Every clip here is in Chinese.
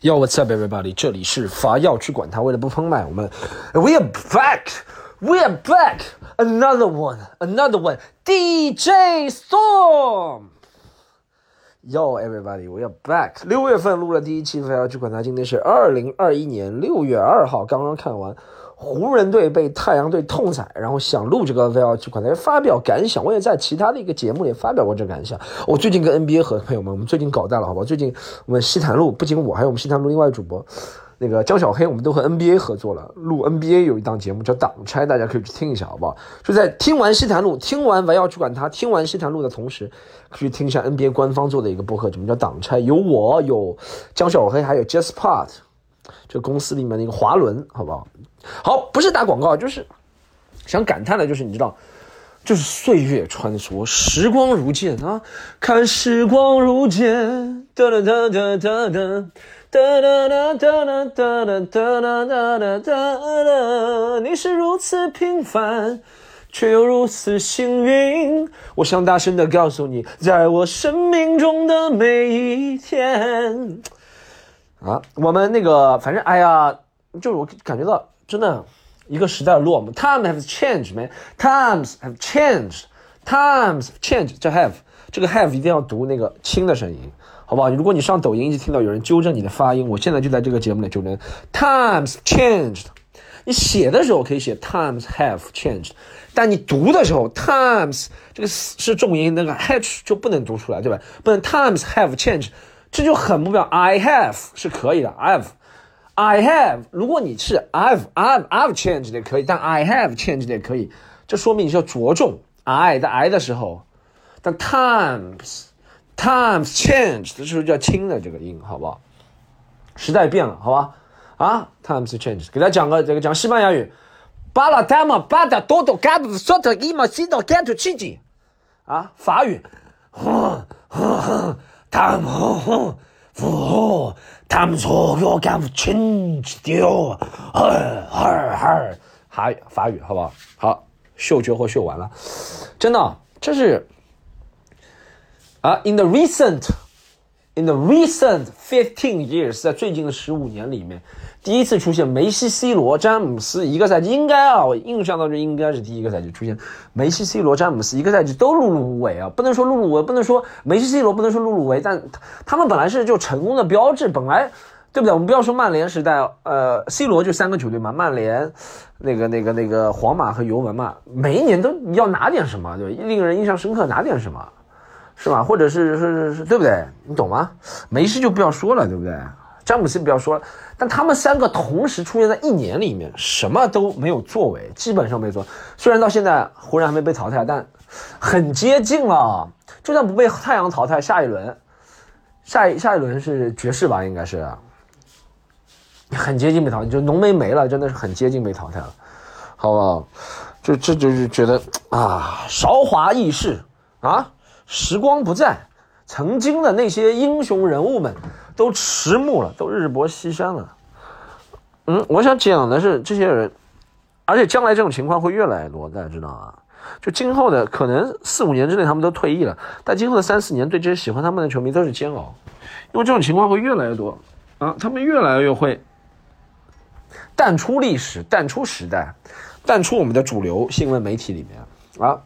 Yo, what's up, everybody？这里是法药去管它，为了不喷麦，我们 We are back, we are back, another one, another one, DJ Storm。Yo, everybody, we are back。六月份录了第一期法药去管它，今天是二零二一年六月二号，刚刚看完。 湖人队被太阳队痛宰，然后想录这个 VL 去管他发表感想。我也在其他的一个节目里发表过这感想。我最近跟 NBA 合朋友们，我们最近搞大了，好不好？最近我们西坛路不仅我，还有我们西坛路另外主播那个江小黑，我们都和 NBA 合作了，录 NBA 有一档节目叫挡拆，大家可以去听一下，好不好？就在听完西坛路、听完 VL 去管他、听完西坛路的同时，可以听一下 NBA 官方做的一个播客，节目叫挡拆，有我，有江小黑，还有 JustPart。这公司里面的一个滑轮，好不好？好，不是打广告，就是想感叹的，就是你知道，就是岁月穿梭，时光如箭啊！看时光如箭，哒哒哒哒哒哒哒哒哒哒哒哒哒哒哒哒。你是如此平凡，却又如此幸运。我想大声的告诉你，在我生命中的每一天。啊，我们那个，反正哎呀，就是我感觉到真的一个时代的落幕。Time have changed, man. Times have changed. Times change. 这 have 这个 have 一定要读那个轻的声音，好不好？如果你上抖音一直听到有人纠正你的发音，我现在就在这个节目里纠正。Times changed. 你写的时候可以写 Times have changed，但你读的时候 Times 这个是重音，那个 h 就不能读出来，对吧？不能 Times have changed。这就很不妙。I have 是可以的，I have。I have，如果你是 I've，I've，I've changed 也可以，但 I have changed 也可以。这说明你是要着重 I 的 I 的时候。但 times，times changed 的时候就要轻的这个音，好不好？时代变了，好吧？啊，times changed。给大家讲个这个讲西班牙语。巴拉达玛巴达多多嘎布索特伊玛西多干图奇迹。啊，法语哼哼哼。他们哦，他们说要干不清掉，哈哈哈！法，法语，好不好？好，嗅觉或嗅完了，真的，这是啊，in the recent，in the recent fifteen years，在最近的十五年里面。第一次出现梅西、C 罗、詹姆斯一个赛季，应该啊，我印象当中应该是第一个赛季出现梅西、C 罗、詹姆斯一个赛季都碌碌无为啊，不能说碌碌无为，不能说梅西、C 罗不能说碌碌无为，但他们本来是就成功的标志，本来对不对？我们不要说曼联时代，呃，C 罗就三个球队嘛，曼联、那个、那个、那个皇马和尤文嘛，每一年都要拿点什么，对令人印象深刻，拿点什么，是吧？或者是是是，对不对？你懂吗？梅西就不要说了，对不对？詹姆斯不要说了，但他们三个同时出现在一年里面，什么都没有作为，基本上没做。虽然到现在湖人还没被淘汰，但很接近了。就算不被太阳淘汰，下一轮，下一下一轮是爵士吧？应该是，很接近被淘汰，就浓眉没了，真的是很接近被淘汰了，好不好？就这就是觉得啊，韶华易逝啊，时光不再，曾经的那些英雄人物们。都迟暮了，都日薄西山了。嗯，我想讲的是这些人，而且将来这种情况会越来越多，大家知道啊。就今后的可能四五年之内他们都退役了，但今后的三四年对这些喜欢他们的球迷都是煎熬，因为这种情况会越来越多啊，他们越来越会淡出历史、淡出时代、淡出我们的主流新闻媒体里面啊。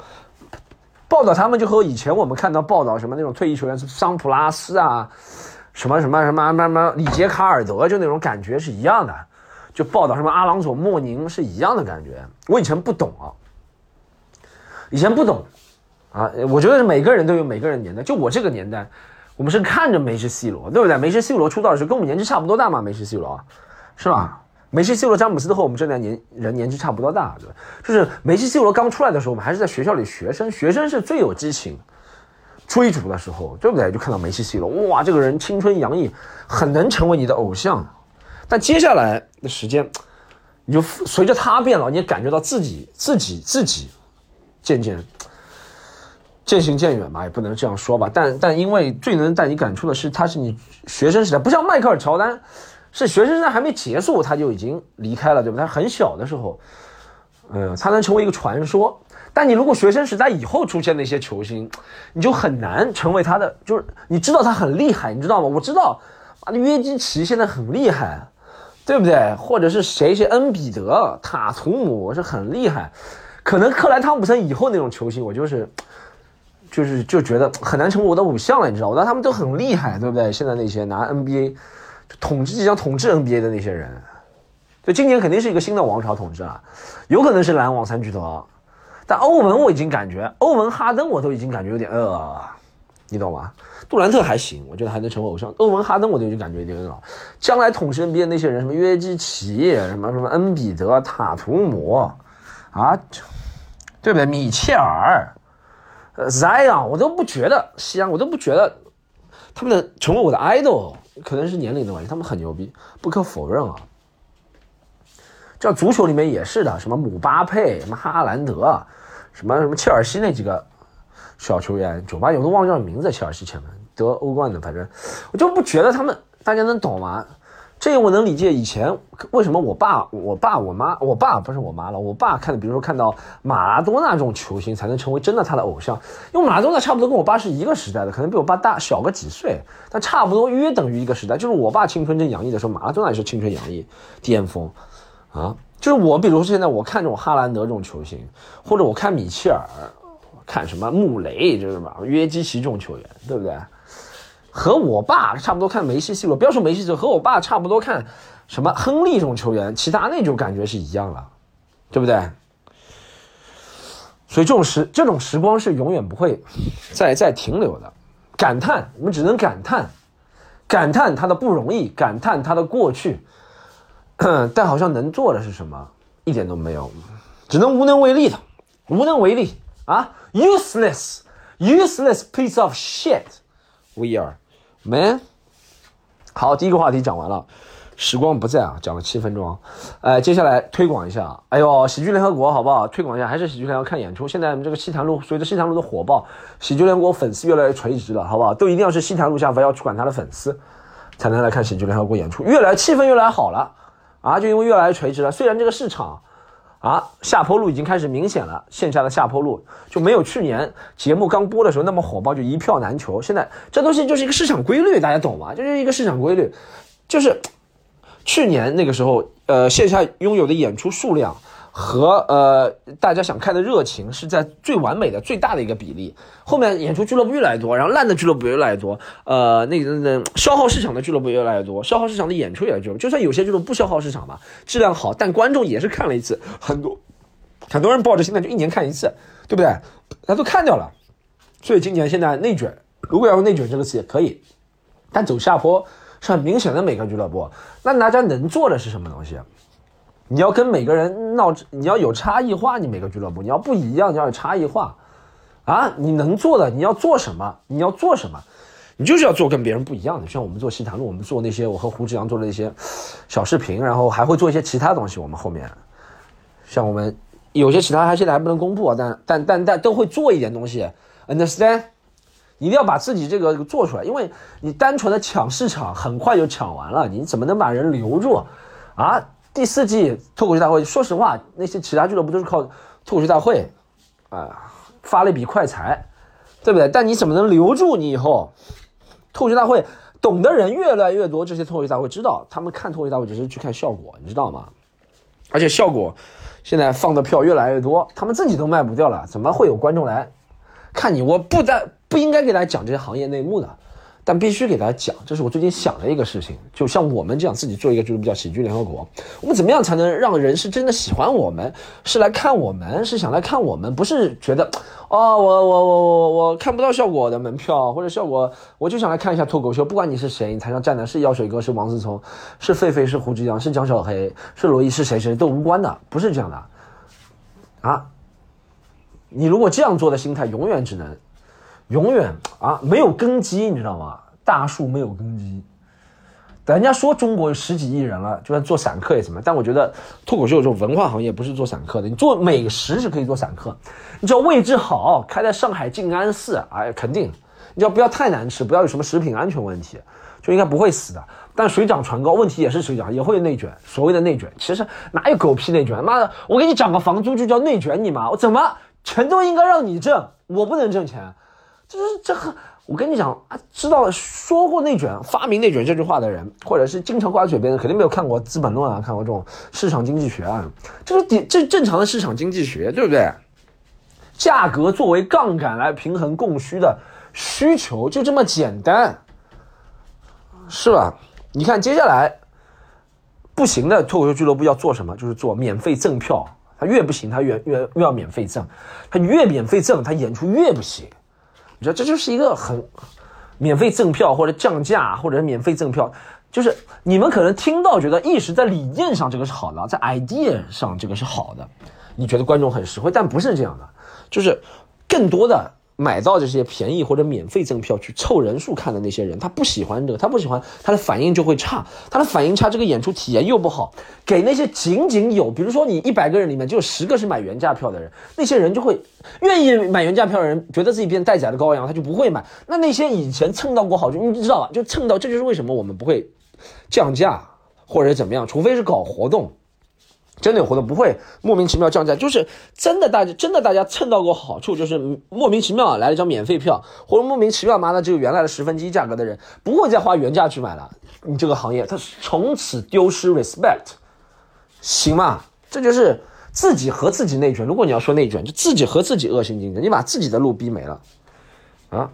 报道他们就和以前我们看到报道什么那种退役球员是桑普拉斯啊。什么什么什么什么什么里杰卡尔德就那种感觉是一样的，就报道什么阿朗索莫宁是一样的感觉。我以前不懂啊，以前不懂啊，我觉得每个人都有每个人年代。就我这个年代，我们是看着梅西、C 罗，对不对？梅西、C 罗出道的时候跟我们年纪差不多大嘛，梅西、C 罗是吧？梅西、C 罗、詹姆斯都和我们这代年人年纪差不多大，对吧？就是梅西、C 罗刚出来的时候，我们还是在学校里学生，学生是最有激情。追逐的时候，对不对？就看到梅西、C 罗，哇，这个人青春洋溢，很能成为你的偶像。但接下来的时间，你就随着他变老，你也感觉到自己、自己、自己渐渐渐行渐远吧，也不能这样说吧。但但因为最能带你感触的是，他是你学生时代，不像迈克尔乔丹，是学生时代还没结束他就已经离开了，对不对？他很小的时候，嗯，他能成为一个传说。但你如果学生时代以后出现的一些球星，你就很难成为他的，就是你知道他很厉害，你知道吗？我知道，啊，约基奇现在很厉害，对不对？或者是谁谁恩比德、塔图姆是很厉害，可能克莱汤普森以后那种球星，我就是。就是就觉得很难成为我的偶像了，你知道？我但他们都很厉害，对不对？现在那些拿 NBA 统治即将统治 NBA 的那些人，就今年肯定是一个新的王朝统治了，有可能是篮网三巨头啊。但欧文我已经感觉，欧文哈登我都已经感觉有点呃，你懂吗？杜兰特还行，我觉得还能成为偶像。欧文哈登我都已经感觉有点老。将来统治 NBA 那些人，什么约基奇，什么什么恩比德、塔图姆，啊，对不对？米切尔。呃，Zion，我都不觉得西安，我都不觉得他们的成为我的 idol，可能是年龄的问题，他们很牛逼，不可否认啊。这足球里面也是的，什么姆巴佩，什么哈兰德，什么什么切尔西那几个小球员，九八年我都忘叫名字，切尔西前面得欧冠的，反正我就不觉得他们，大家能懂吗？这我能理解，以前为什么我爸、我爸、我妈、我爸不是我妈了，我爸看，比如说看到马拉多纳这种球星才能成为真的他的偶像，因为马拉多纳差不多跟我爸是一个时代的，可能比我爸大小个几岁，但差不多约等于一个时代。就是我爸青春正洋溢的时候，马拉多纳也是青春洋溢巅峰，啊，就是我，比如说现在我看这种哈兰德这种球星，或者我看米切尔，看什么穆雷，就是吧，约基奇这种球员，对不对？和我爸差不多看梅西、C 罗，不要说梅西，就和我爸差不多看什么亨利这种球员，其他那就感觉是一样了，对不对？所以这种时这种时光是永远不会再再停留的，感叹我们只能感叹，感叹他的不容易，感叹他的过去，但好像能做的是什么，一点都没有，只能无能为力的，无能为力啊，useless，useless piece of shit，we are。Man，好，第一个话题讲完了，时光不再啊，讲了七分钟，哎，接下来推广一下，哎呦，喜剧联合国好不好？推广一下，还是喜剧联合看演出。现在我们这个西坛路，随着西坛路的火爆，喜剧联合国粉丝越来越垂直了，好不好？都一定要是西坛路下方要去管他的粉丝，才能来看喜剧联合国演出，越来气氛越来好了啊，就因为越来越垂直了。虽然这个市场。啊，下坡路已经开始明显了，线下的下坡路就没有去年节目刚播的时候那么火爆，就一票难求。现在这东西就是一个市场规律，大家懂吗？就是一个市场规律，就是去年那个时候，呃，线下拥有的演出数量。和呃，大家想看的热情是在最完美的、最大的一个比例。后面演出俱乐部越来越多，然后烂的俱乐部越来越多，呃，那个那消耗市场的俱乐部越来越多，消耗市场的演出也就就算有些俱乐部不消耗市场吧，质量好，但观众也是看了一次，很多很多人抱着心态就一年看一次，对不对？他都看掉了，所以今年现在内卷，如果要用内卷这个词也可以，但走下坡是很明显的，每个俱乐部，那大家能做的是什么东西？你要跟每个人闹，你要有差异化。你每个俱乐部你要不一样，你要有差异化，啊，你能做的你要做什么？你要做什么？你就是要做跟别人不一样的。像我们做西坛路，我们做那些，我和胡志阳做的那些小视频，然后还会做一些其他东西。我们后面，像我们有些其他，还现在还不能公布，但但但但都会做一点东西。Understand？一定要把自己这个做出来，因为你单纯的抢市场，很快就抢完了。你怎么能把人留住？啊？第四季脱口秀大会，说实话，那些其他俱乐部都是靠脱口秀大会，啊，发了一笔快财，对不对？但你怎么能留住你以后？脱口秀大会懂的人越来越多，这些脱口秀大会知道，他们看脱口秀大会只是去看效果，你知道吗？而且效果现在放的票越来越多，他们自己都卖不掉了，怎么会有观众来看你？我不在不应该给大家讲这些行业内幕的。但必须给大家讲，这是我最近想的一个事情。就像我们这样自己做一个俱乐部叫喜剧联合国，我们怎么样才能让人是真的喜欢我们，是来看我们，是想来看我们，不是觉得，哦，我我我我我看不到效果的门票或者效果，我就想来看一下脱口秀。不管你是谁，你台上站的是药水哥，是王思聪，是狒狒，是胡志阳，是蒋小黑，是罗毅，是谁谁都无关的，不是这样的，啊，你如果这样做的心态，永远只能。永远啊，没有根基，你知道吗？大树没有根基。人家说中国有十几亿人了，就算做散客也怎么？但我觉得脱口秀这种文化行业不是做散客的。你做美食是可以做散客，你只要位置好，开在上海静安寺，哎，肯定。你只要不要太难吃，不要有什么食品安全问题，就应该不会死的。但水涨船高，问题也是水涨，也会内卷。所谓的内卷，其实哪有狗屁内卷？妈的，我给你涨个房租就叫内卷你吗？我怎么钱都应该让你挣，我不能挣钱。就是这很我跟你讲啊，知道说过内卷、发明内卷这句话的人，或者是经常挂嘴边的，肯定没有看过《资本论》啊，看过这种市场经济学啊，这是底这正常的市场经济学，对不对？价格作为杠杆来平衡供需的需求，就这么简单，是吧？你看接下来不行的脱口秀俱乐部要做什么？就是做免费赠票，他越不行，他越越越要免费赠，他越免费赠，他演出越不行。你知道，这就是一个很免费赠票或者降价或者免费赠票，就是你们可能听到觉得意识在理念上这个是好的，在 idea 上这个是好的，你觉得观众很实惠，但不是这样的，就是更多的买到这些便宜或者免费赠票去凑人数看的那些人，他不喜欢这个，他不喜欢，他的反应就会差，他的反应差，这个演出体验又不好，给那些仅仅有，比如说你一百个人里面就有十个是买原价票的人，那些人就会愿意买原价票的人，觉得自己变待宰的羔羊，他就不会买。那那些以前蹭到过好处，你知道吧？就蹭到，这就是为什么我们不会降价或者怎么样，除非是搞活动。真的有活动不会莫名其妙降价，就是真的大家真的大家蹭到过好处，就是莫名其妙来了一张免费票，或者莫名其妙妈的只有原来的十分之一价格的人，不会再花原价去买了。你这个行业它从此丢失 respect，行吗？这就是自己和自己内卷。如果你要说内卷，就自己和自己恶性竞争，你把自己的路逼没了啊！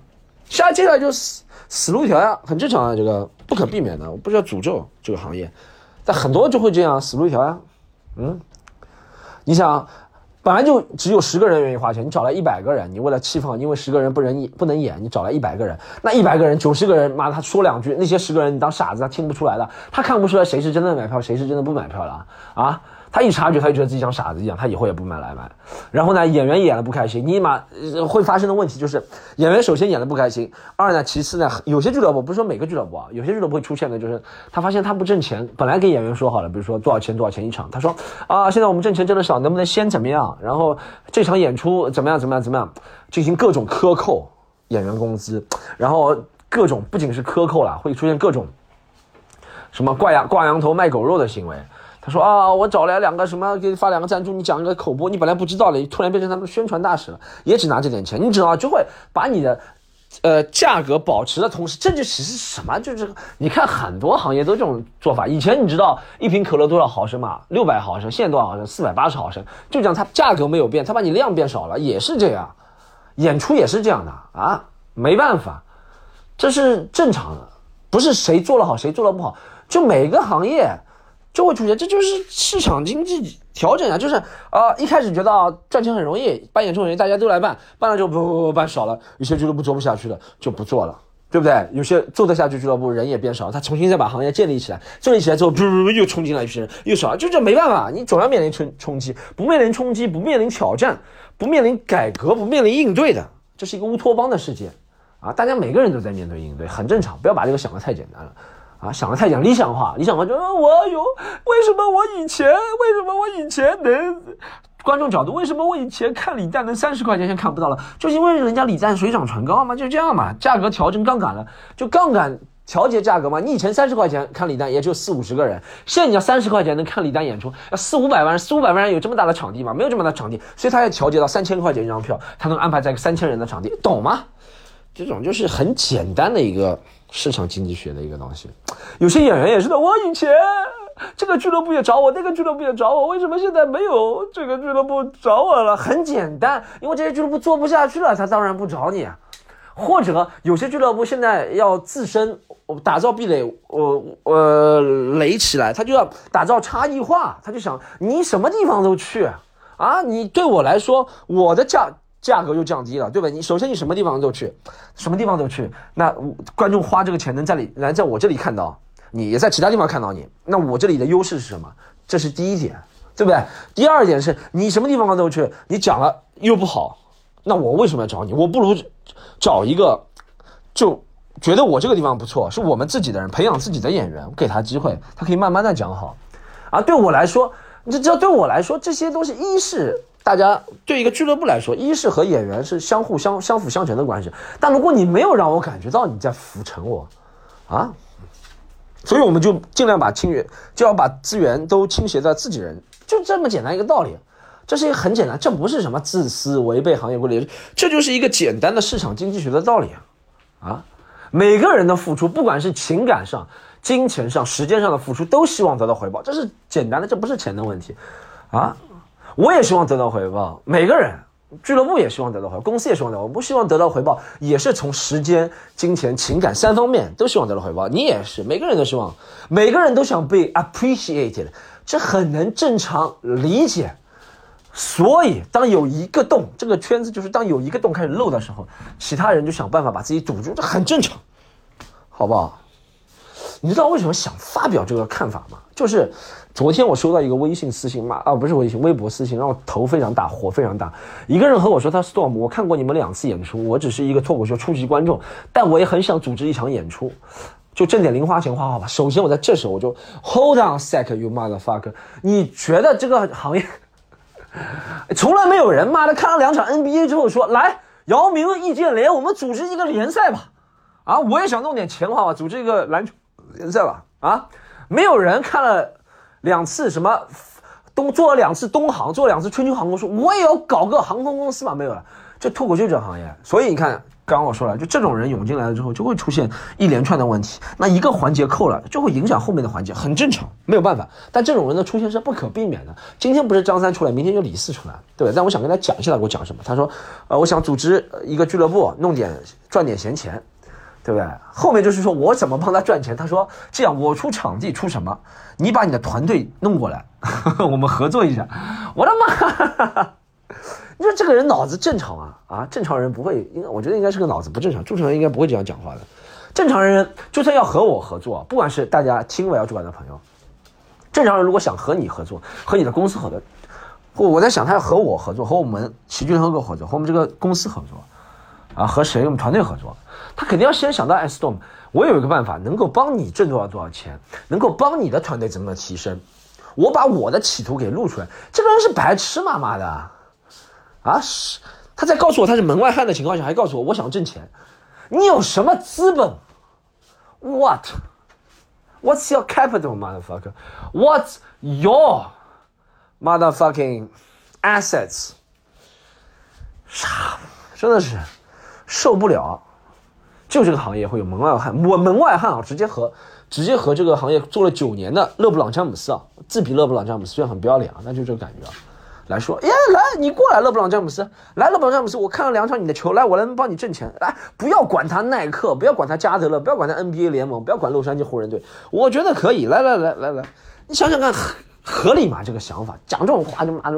下接下来就死死路一条呀，很正常啊，这个不可避免的，我不是要诅咒这个行业，但很多就会这样死路一条呀。嗯，你想，本来就只有十个人愿意花钱，你找来一百个人，你为了气氛，因为十个人不能不能演，你找来一百个人，那一百个人九十个人，妈他说两句，那些十个人你当傻子，他听不出来的，他看不出来谁是真的买票，谁是真的不买票的啊。他一察觉，他就觉得自己像傻子一样，他以后也不买来买。然后呢，演员演的不开心，你妈会发生的问题就是，演员首先演的不开心，二呢，其次呢，有些俱乐部不是说每个俱乐部啊，有些俱乐部会出现的，就是他发现他不挣钱，本来给演员说好了，比如说多少钱多少钱一场，他说啊，现在我们挣钱挣的少，能不能先怎么样？然后这场演出怎么样怎么样怎么样，进行各种克扣演员工资，然后各种不仅是克扣了，会出现各种什么挂羊挂羊头卖狗肉的行为。他说啊，我找来两个什么，给你发两个赞助，你讲一个口播，你本来不知道的，突然变成他们宣传大使了，也只拿这点钱，你知道就会把你的，呃，价格保持的同时，这就其实什么，就是你看很多行业都这种做法。以前你知道一瓶可乐多少毫升吗？六百毫升，现在多少毫升？四百八十毫升，就讲，它价格没有变，它把你量变少了，也是这样，演出也是这样的啊，没办法，这是正常的，不是谁做了好谁做了不好，就每个行业。就会出现，这就是市场经济调整啊！就是啊，一开始觉得啊赚钱很容易，办演出容易，大家都来办，办了就不不不办少了，有些俱乐部做不下去了就不做了，对不对？有些做得下去俱乐部人也变少，他重新再把行业建立起来，建立起来之后，不不不又冲进来一批人，又少了，就这没办法，你总要面临冲冲击，不面临冲击，不面临挑战，不面临改革，不面临应对的，这是一个乌托邦的世界啊！大家每个人都在面对应对，很正常，不要把这个想得太简单了。啊，想的太讲理想化，理想化就我有为什么我以前为什么我以前能观众角度为什么我以前看李诞能三十块钱现在看不到了，就因为人家李诞水涨船高嘛，就这样嘛，价格调整杠杆了，就杠杆调节价格嘛。你以前三十块钱看李诞也就四五十个人，现在你要三十块钱能看李诞演出，要四五百万，四五百万人有这么大的场地吗？没有这么大场地，所以他要调节到三千块钱一张票，他能安排在三千人的场地，懂吗？这种就是很简单的一个。市场经济学的一个东西，有些演员也是的。我以前这个俱乐部也找我，那个俱乐部也找我，为什么现在没有这个俱乐部找我了？很简单，因为这些俱乐部做不下去了，他当然不找你。或者有些俱乐部现在要自身打造壁垒，呃呃垒起来，他就要打造差异化，他就想你什么地方都去啊，你对我来说，我的价。价格又降低了，对吧？你首先你什么地方都去，什么地方都去，那观众花这个钱能在里来在我这里看到，你也在其他地方看到你，那我这里的优势是什么？这是第一点，对不对？第二点是你什么地方都去，你讲了又不好，那我为什么要找你？我不如找一个就觉得我这个地方不错，是我们自己的人培养自己的演员，给他机会，他可以慢慢的讲好。啊，对我来说，你知道对我来说这些东西，一是。大家对一个俱乐部来说，一是和演员是相互相相辅相成的关系。但如果你没有让我感觉到你在扶持我，啊，所以我们就尽量把清源，就要把资源都倾斜在自己人，就这么简单一个道理。这是一个很简单，这不是什么自私、违背行业规律，这就是一个简单的市场经济学的道理啊！啊，每个人的付出，不管是情感上、金钱上、时间上的付出，都希望得到回报，这是简单的，这不是钱的问题，啊，我也希望得到回报，每个人。俱乐部也希望得到回报，公司也希望得到，我不希望得到回报，也是从时间、金钱、情感三方面都希望得到回报。你也是，每个人都希望，每个人都想被 appreciated，这很能正常理解。所以，当有一个洞，这个圈子就是当有一个洞开始漏的时候，其他人就想办法把自己堵住，这很正常，好不好？你知道为什么想发表这个看法吗？就是昨天我收到一个微信私信，骂啊不是微信，微博私信，让我头非常大，火非常大。一个人和我说他 Storm，我看过你们两次演出，我只是一个脱口秀初级观众，但我也很想组织一场演出，就挣点零花钱花花吧。首先我在这时候我就 Hold on sec，you motherfucker，你觉得这个行业从来没有人妈的看了两场 NBA 之后说来姚明和易建联，我们组织一个联赛吧？啊，我也想弄点钱花花，组织一个篮球。在吧，啊，没有人看了两次什么东做了两次东航，做了两次春秋航空，说我也要搞个航空公司嘛？没有了，这脱口秀这行业，所以你看，刚刚我说了，就这种人涌进来了之后，就会出现一连串的问题。那一个环节扣了，就会影响后面的环节，很正常，没有办法。但这种人的出现是不可避免的。今天不是张三出来，明天就李四出来，对吧？但我想跟他讲一下，给我讲什么？他说，呃，我想组织一个俱乐部，弄点赚点闲钱。对不对？后面就是说我怎么帮他赚钱？他说这样，我出场地出什么？你把你的团队弄过来，我们合作一下。我的妈！你说这个人脑子正常啊？啊，正常人不会，应该我觉得应该是个脑子不正常。正常人应该不会这样讲话的。正常人就算要和我合作，不管是大家听我要主管的朋友，正常人如果想和你合作，和你的公司合作，或我在想他要和我合作，和我们齐聚合个合作，和我们这个公司合作，啊，和谁我们团队合作？他肯定要先想到 S Storm，我有一个办法能够帮你挣多少多少钱，能够帮你的团队怎么提升。我把我的企图给露出来，这个人是白痴妈？妈的，啊是，他在告诉我他是门外汉的情况下，还告诉我我想挣钱，你有什么资本？What？What's your capital, motherfucker？What's your motherfucking assets？傻，真的是受不了。就这个行业会有门外汉，我门外汉啊，直接和直接和这个行业做了九年的勒布朗詹姆斯啊，自比勒布朗詹姆斯，虽然很不要脸啊，那就这个感觉啊，来说，耶，来你过来，勒布朗詹姆斯，来勒布朗詹姆斯，我看了两场你的球，来我能帮你挣钱，来不要管他耐克，不要管他加德勒，不要管他 NBA 联盟，不要管洛杉矶湖人队，我觉得可以，来来来来来，你想想看，合理吗？这个想法讲这种话就妈的，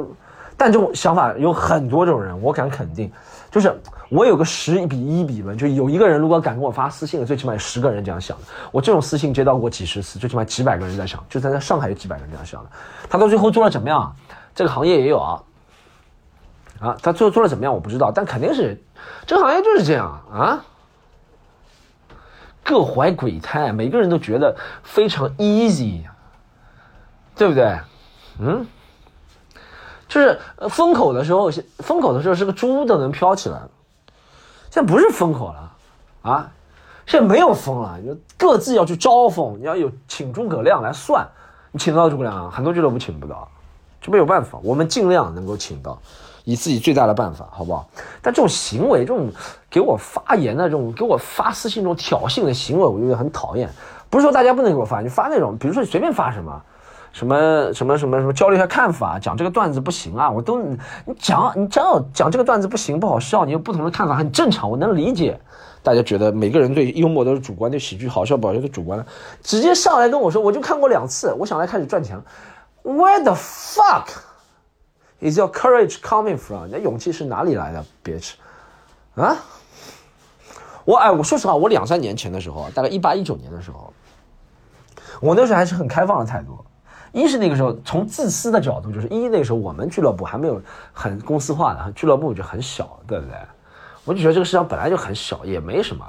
但这种想法有很多这种人，我敢肯定。就是我有个十比一比论，就有一个人如果敢跟我发私信，最起码有十个人这样想的。我这种私信接到过几十次，最起码几百个人在想，就在在上海有几百个人这样想的。他到最后做了怎么样？这个行业也有啊，啊，他最后做了怎么样？我不知道，但肯定是这个行业就是这样啊，各怀鬼胎，每个人都觉得非常 easy，对不对？嗯。就是风口的时候，风口的时候是个猪都能飘起来现在不是风口了，啊，现在没有风了，就各自要去招风，你要有请诸葛亮来算，你请得到诸葛亮，很多俱乐部请不到，就没有办法，我们尽量能够请到，以自己最大的办法，好不好？但这种行为，这种给我发言的这种，给我发私信这种挑衅的行为，我觉得很讨厌。不是说大家不能给我发，你发那种，比如说你随便发什么。什么什么什么什么交流一下看法，讲这个段子不行啊，我都你讲你讲讲这个段子不行不好笑，你有不同的看法很正常，我能理解。大家觉得每个人对幽默都是主观，对喜剧好笑不好笑都主观的，直接上来跟我说，我就看过两次，我想来开始赚钱。Where the fuck is your courage coming from？你的勇气是哪里来的，bitch？啊？我哎，我说实话，我两三年前的时候，大概一八一九年的时候，我那时候还是很开放的态度。一是那个时候从自私的角度，就是一那个时候我们俱乐部还没有很公司化的，俱乐部就很小，对不对？我就觉得这个市场本来就很小，也没什么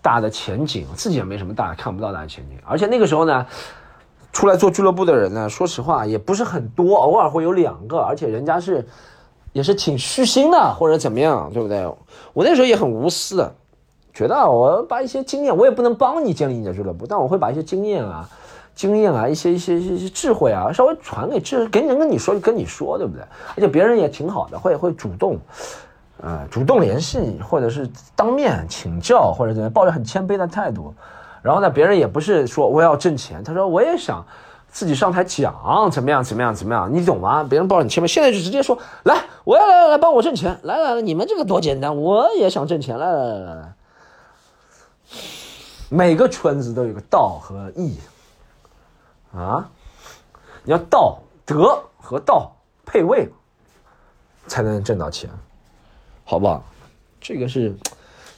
大的前景，自己也没什么大看不到大的前景。而且那个时候呢，出来做俱乐部的人呢，说实话也不是很多，偶尔会有两个，而且人家是也是挺虚心的或者怎么样，对不对？我那时候也很无私的，觉得我把一些经验，我也不能帮你建立你的俱乐部，但我会把一些经验啊。经验啊，一些一些一些智慧啊，稍微传给这给人跟你说就跟你说，对不对？而且别人也挺好的，会会主动，呃，主动联系你，或者是当面请教，或者怎么样，抱着很谦卑的态度。然后呢，别人也不是说我要挣钱，他说我也想自己上台讲，怎么样，怎么样，怎么样，你懂吗？别人抱着你谦卑，现在就直接说来，我要来来来帮我挣钱，来来来，你们这个多简单，我也想挣钱，来来来来来。每个圈子都有个道和义，啊，你要道德和道配位，才能挣到钱，好不好？这个是。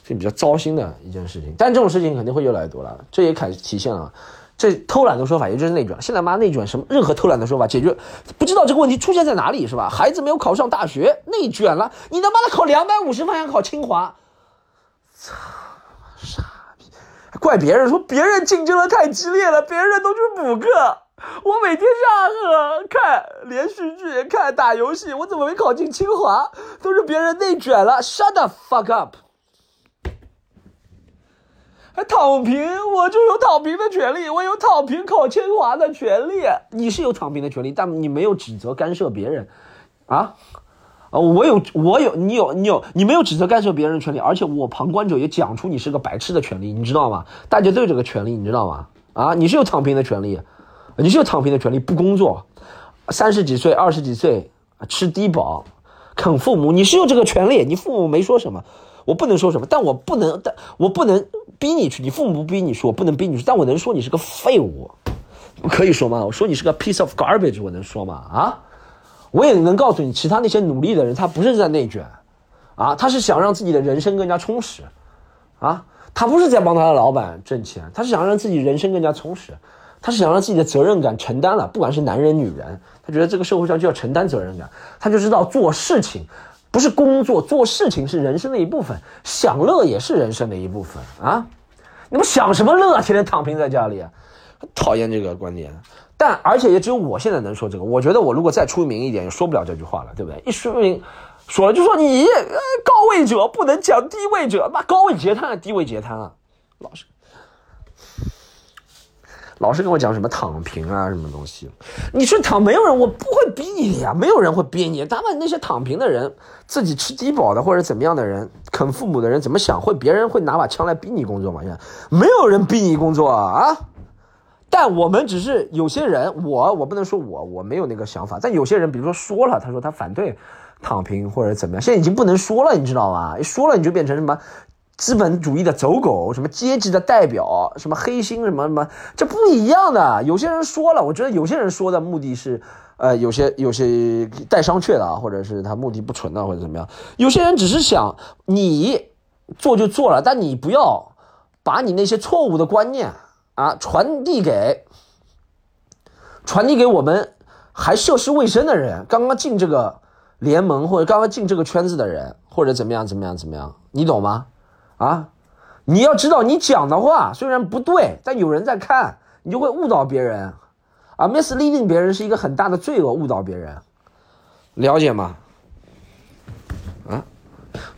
这比较糟心的一件事情，但这种事情肯定会越来越多了。这也体体现了，这偷懒的说法，也就是内卷。现在妈内卷什么？任何偷懒的说法解决不知道这个问题出现在哪里是吧？孩子没有考上大学，内卷了。你他妈的考两百五十分想考清华，操，怪别人说别人竞争的太激烈了，别人都去补课，我每天下课看连续剧，看打游戏，我怎么没考进清华？都是别人内卷了。Shut the fuck up！躺平，我就有躺平的权利，我有躺平考清华的权利。你是有躺平的权利，但你没有指责干涉别人，啊，啊，我有，我有，你有，你有，你没有指责干涉别人的权利，而且我旁观者也讲出你是个白痴的权利，你知道吗？大家都有这个权利，你知道吗？啊，你是有躺平的权利，你是有躺平的权利，不工作，三十几岁、二十几岁吃低保，啃父母，你是有这个权利，你父母没说什么。我不能说什么，但我不能，但我不能逼你去。你父母不逼你说，我不能逼你去。但我能说你是个废物，可以说吗？我说你是个 piece of garbage，我能说吗？啊，我也能告诉你，其他那些努力的人，他不是在内卷，啊，他是想让自己的人生更加充实，啊，他不是在帮他的老板挣钱，他是想让自己人生更加充实，他是想让自己的责任感承担了，不管是男人女人，他觉得这个社会上就要承担责任感，他就知道做事情。不是工作做事情是人生的一部分，享乐也是人生的一部分啊！你们想什么乐？天天躺平在家里，讨厌这个观点。但而且也只有我现在能说这个。我觉得我如果再出名一点，也说不了这句话了，对不对？一出名，说了就说你呃高位者不能讲低位者，那高位截瘫，低位截瘫啊，老是。老是跟我讲什么躺平啊，什么东西？你说躺，没有人，我不会逼你呀，没有人会逼你。他们那些躺平的人，自己吃低保的或者怎么样的人，啃父母的人，怎么想？会别人会拿把枪来逼你工作吗？现在没有人逼你工作啊！但我们只是有些人，我我不能说我我没有那个想法，但有些人，比如说说了，他说他反对躺平或者怎么样，现在已经不能说了，你知道吗？一说了你就变成什么？资本主义的走狗，什么阶级的代表，什么黑心，什么什么，这不一样的。有些人说了，我觉得有些人说的目的是，呃，有些有些带商榷的啊，或者是他目的不纯的，或者怎么样。有些人只是想你做就做了，但你不要把你那些错误的观念啊传递给传递给我们还涉世未深的人，刚刚进这个联盟或者刚刚进这个圈子的人，或者怎么样怎么样怎么样，你懂吗？啊，你要知道，你讲的话虽然不对，但有人在看，你就会误导别人，啊，misleading 别人是一个很大的罪恶，误导别人，了解吗？啊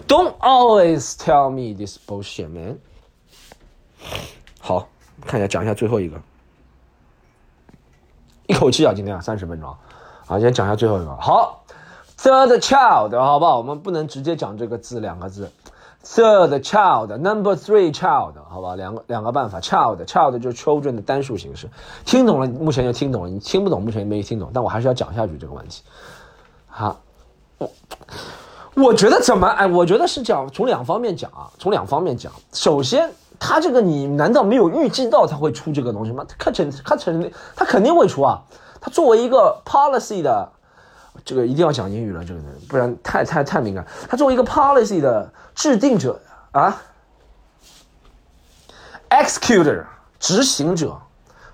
，Don't always tell me this bullshit, man。好，看一下，讲一下最后一个，一口气啊，今天啊，三十分钟，好，先讲一下最后一个，好，third child，好不好？我们不能直接讲这个字两个字。Third child, number three child，好吧，两个两个办法。Child, child 就是 children 的单数形式。听懂了，目前就听懂了。你听不懂，目前没听懂。但我还是要讲下去这个问题。好，我我觉得怎么？哎，我觉得是讲从两方面讲啊，从两方面讲。首先，他这个你难道没有预计到他会出这个东西吗？他肯他肯他肯定会出啊。他作为一个 policy 的。这个一定要讲英语了，这个人，不然太太太敏感。他作为一个 policy 的制定者啊，executor 执行者，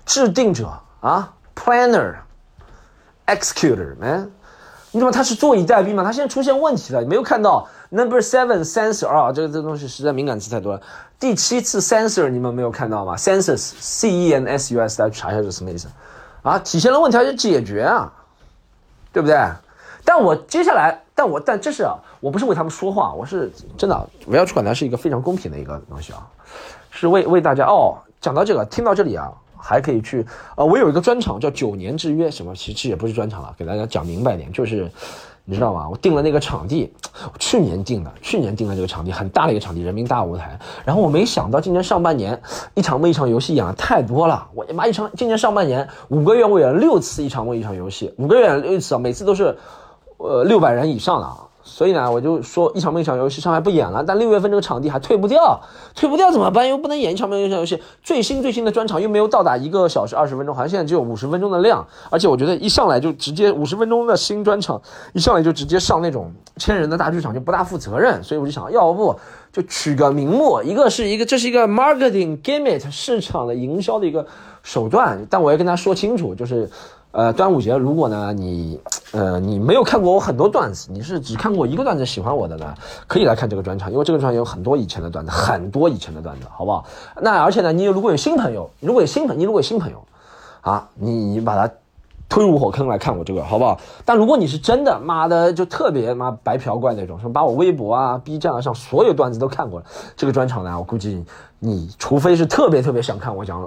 制定者啊，planner，executor，man，你怎么他是坐以待毙吗？他现在出现问题了，你没有看到 number seven sensor 啊，这个这个东西实在敏感词太多了。第七次 sensor 你们没有看到吗？census，c e n s u s，来查一下是什么意思啊？体现了问题还是解决啊？对不对？但我接下来，但我但这是啊，我不是为他们说话，我是真的，我要去管它是一个非常公平的一个东西啊，是为为大家哦。讲到这个，听到这里啊，还可以去呃，我有一个专场叫九年之约，什么其实也不是专场了，给大家讲明白点，就是你知道吗？我订了那个场地，去年订的，去年订的这个场地，很大的一个场地，人民大舞台。然后我没想到今年上半年一场梦一场游戏演的太多了，我妈一场今年上半年五个月我演了六次一场梦一场游戏，五个月六次啊，每次都是，呃六百人以上的啊。所以呢，我就说一场没一场游戏，上海不演了。但六月份这个场地还退不掉，退不掉怎么办？又不能演一场没一场游戏，最新最新的专场又没有到达一个小时二十分钟，好像现在只有五十分钟的量。而且我觉得一上来就直接五十分钟的新专场，一上来就直接上那种千人的大剧场，就不大负责任。所以我就想要不就取个名目，一个是一个这是一个 marketing gimmick 市场的营销的一个手段，但我要跟他说清楚，就是。呃，端午节，如果呢你，呃，你没有看过我很多段子，你是只看过一个段子喜欢我的呢，可以来看这个专场，因为这个专场有很多以前的段子，很多以前的段子，好不好？那而且呢，你如果有新朋友，如果有新朋，你如果有新朋友，啊，你你把他推入火坑来看我这个，好不好？但如果你是真的，妈的就特别妈白嫖怪那种，说把我微博啊、B 站啊上所有段子都看过了，这个专场呢，我估计你除非是特别特别想看我讲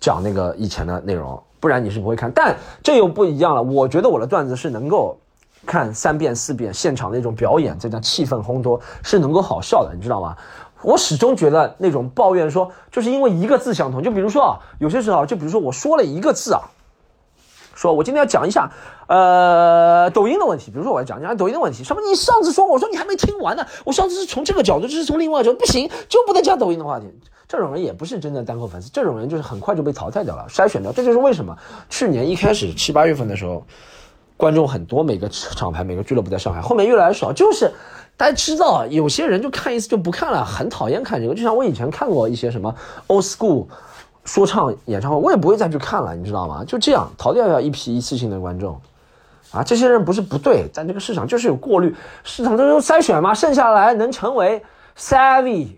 讲那个以前的内容。不然你是不会看，但这又不一样了。我觉得我的段子是能够看三遍四遍，现场那种表演，这叫气氛烘托，是能够好笑的，你知道吗？我始终觉得那种抱怨说，就是因为一个字相同。就比如说啊，有些时候，就比如说我说了一个字啊，说我今天要讲一下，呃，抖音的问题。比如说我要讲讲抖音的问题，什么？你上次说我说你还没听完呢，我上次是从这个角度，这是从另外一个角度，不行，就不能讲抖音的话题。这种人也不是真的单口粉丝，这种人就是很快就被淘汰掉了，筛选掉。这就是为什么去年一开始七八月份的时候，观众很多，每个厂牌、每个俱乐部在上海，后面越来越少。就是大家知道，有些人就看一次就不看了，很讨厌看这个。就像我以前看过一些什么 old school 说唱演唱会，我也不会再去看了，你知道吗？就这样淘汰掉一批一次性的观众啊。这些人不是不对，但这个市场就是有过滤，市场中筛选嘛，剩下来能成为 savvy。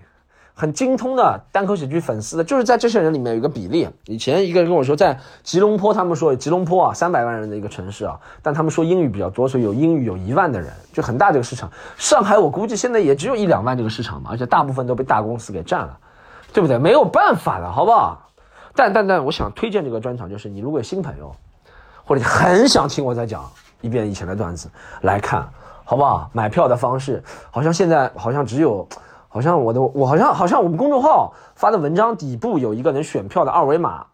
很精通的单口喜剧粉丝的，就是在这些人里面有一个比例。以前一个人跟我说，在吉隆坡，他们说吉隆坡啊，三百万人的一个城市啊，但他们说英语比较多，所以有英语有一万的人，就很大这个市场。上海我估计现在也只有一两万这个市场嘛，而且大部分都被大公司给占了，对不对？没有办法的，好不好？但但但，我想推荐这个专场，就是你如果有新朋友，或者你很想听我再讲一遍以前的段子来看，好不好？买票的方式好像现在好像只有。好像我的我好像好像我们公众号发的文章底部有一个能选票的二维码，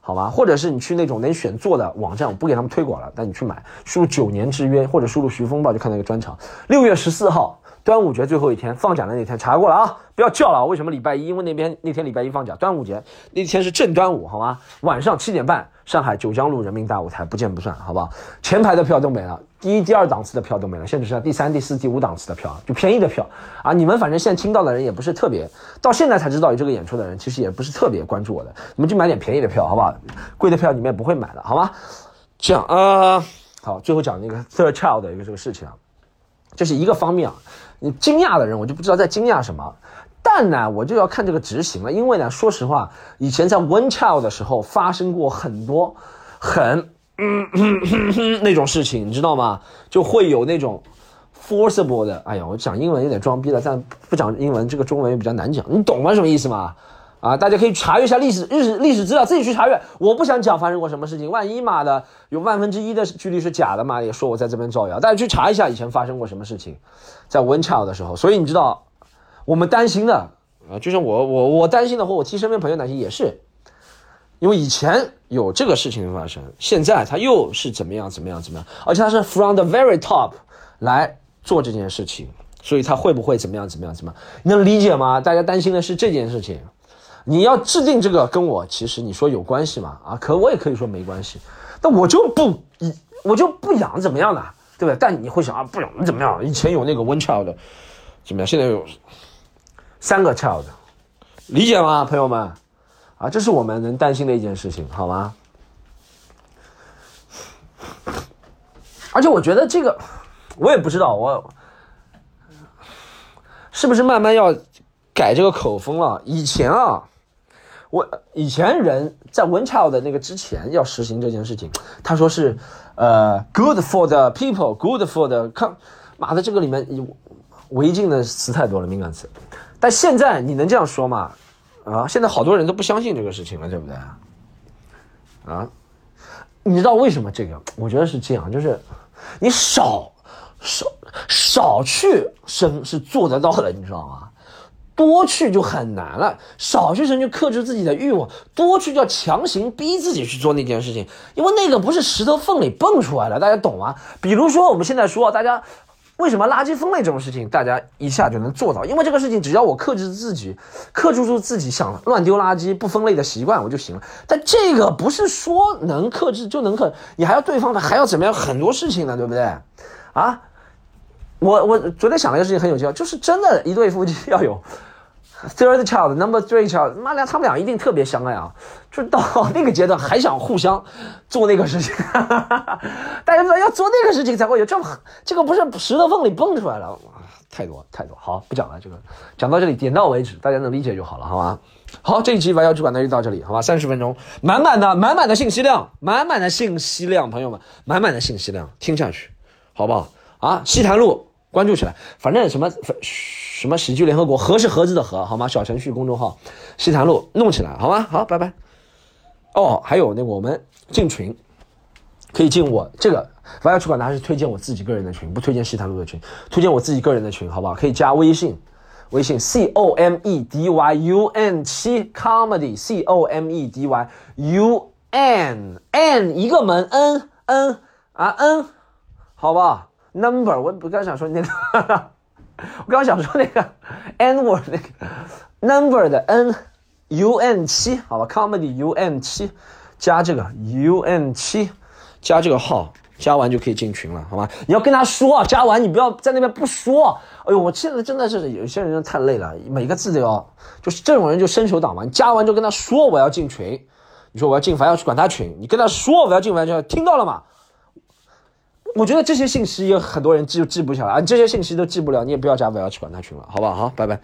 好吗？或者是你去那种能选座的网站，我不给他们推广了，但你去买，输入九年之约或者输入徐风暴就看到一个专场，六月十四号。端午节最后一天放假的那天查过了啊！不要叫了，为什么礼拜一？因为那边那天礼拜一放假，端午节那天是正端午，好吗？晚上七点半，上海九江路人民大舞台，不见不散，好不好？前排的票都没了，第一、第二档次的票都没了，现在只剩第三、第四、第五档次的票，就便宜的票啊！你们反正现在听到的人也不是特别，到现在才知道有这个演出的人，其实也不是特别关注我的，你们就买点便宜的票，好不好？贵的票你们也不会买的，好吗？这样啊，好，最后讲那个 Third Child 的一个这个事情啊，这是一个方面啊。你惊讶的人，我就不知道在惊讶什么，但呢，我就要看这个执行了，因为呢，说实话，以前在 One Child 的时候发生过很多很 那种事情，你知道吗？就会有那种 forcible 的，哎呀，我讲英文有点装逼了，但不讲英文，这个中文也比较难讲，你懂吗？什么意思吗？啊，大家可以查阅一下历史、历史、历史资料，自己去查阅。我不想讲发生过什么事情，万一妈的有万分之一的几率是假的嘛，也说我在这边造谣。大家去查一下以前发生过什么事情，在 winch 的时候。所以你知道，我们担心的啊，就像我我我担心的，或我替身边朋友担心也是，因为以前有这个事情发生，现在他又是怎么样怎么样怎么样，而且他是 from the very top 来做这件事情，所以他会不会怎么样怎么样怎么样？你能理解吗？大家担心的是这件事情。你要制定这个跟我其实你说有关系吗？啊，可我也可以说没关系，但我就不以我就不养怎么样呢，对不对？但你会想啊，不养怎么样？以前有那个 one child，怎么样？现在有三个 child，理解吗，朋友们？啊，这是我们能担心的一件事情，好吗？而且我觉得这个，我也不知道我是不是慢慢要改这个口风了。以前啊。我以前人在 One Child 的那个之前要实行这件事情，他说是，呃，good for the people，good for the com，，妈的，这个里面违禁的词太多了，敏感词。但现在你能这样说吗？啊，现在好多人都不相信这个事情了，对不对？啊，你知道为什么这个？我觉得是这样，就是你少少少去生是做得到的，你知道吗？多去就很难了，少去成就克制自己的欲望，多去就要强行逼自己去做那件事情，因为那个不是石头缝里蹦出来的，大家懂吗？比如说我们现在说，大家为什么垃圾分类这种事情，大家一下就能做到？因为这个事情只要我克制自己，克制住自己想乱丢垃圾不分类的习惯，我就行了。但这个不是说能克制就能克，你还要对方的，还要怎么样？很多事情呢，对不对？啊，我我昨天想了一个事情很有趣，就是真的，一对夫妻要有。Third child, number three child，妈俩他们俩一定特别相爱啊！就到那个阶段还想互相做那个事情，大家说要做那个事情才会有这么这个不是石头缝里蹦出来了，太多太多。好，不讲了，这个讲到这里点到为止，大家能理解就好了，好吗？好，这一期玩摇主管呢就到这里，好吧？三十分钟，满满的满满的信息量，满满的信息量，朋友们，满满的信息量，听下去，好不好？啊，西坛路关注起来，反正什么嘘。什么喜剧联合国？合是盒子的和，好吗？小程序公众号西坛路弄起来，好吗？好，拜拜。哦，还有那个我们进群，可以进我这个 Y 出版，还是推荐我自己个人的群，不推荐西坛路的群，推荐我自己个人的群，好不好？可以加微信，微信 C O M E D Y U N 七 comedy C O M E D Y U N N 一个门 N N 啊 N，好吧？Number 我不刚想说那个。我刚刚想说那个 n word 那个 number 的 n u n 七，好吧，comedy u n 七加这个 u n 七加这个号，加完就可以进群了，好吗？你要跟他说，加完你不要在那边不说。哎呦，我现在真的是有些人太累了，每个字都要，就是这种人就伸手党嘛。你加完就跟他说我要进群，你说我要进凡要去管他群，你跟他说我要进凡就听到了吗？我觉得这些信息有很多人记记不下来，这些信息都记不了，你也不要加，不要去管他群了，好不好？好，拜拜。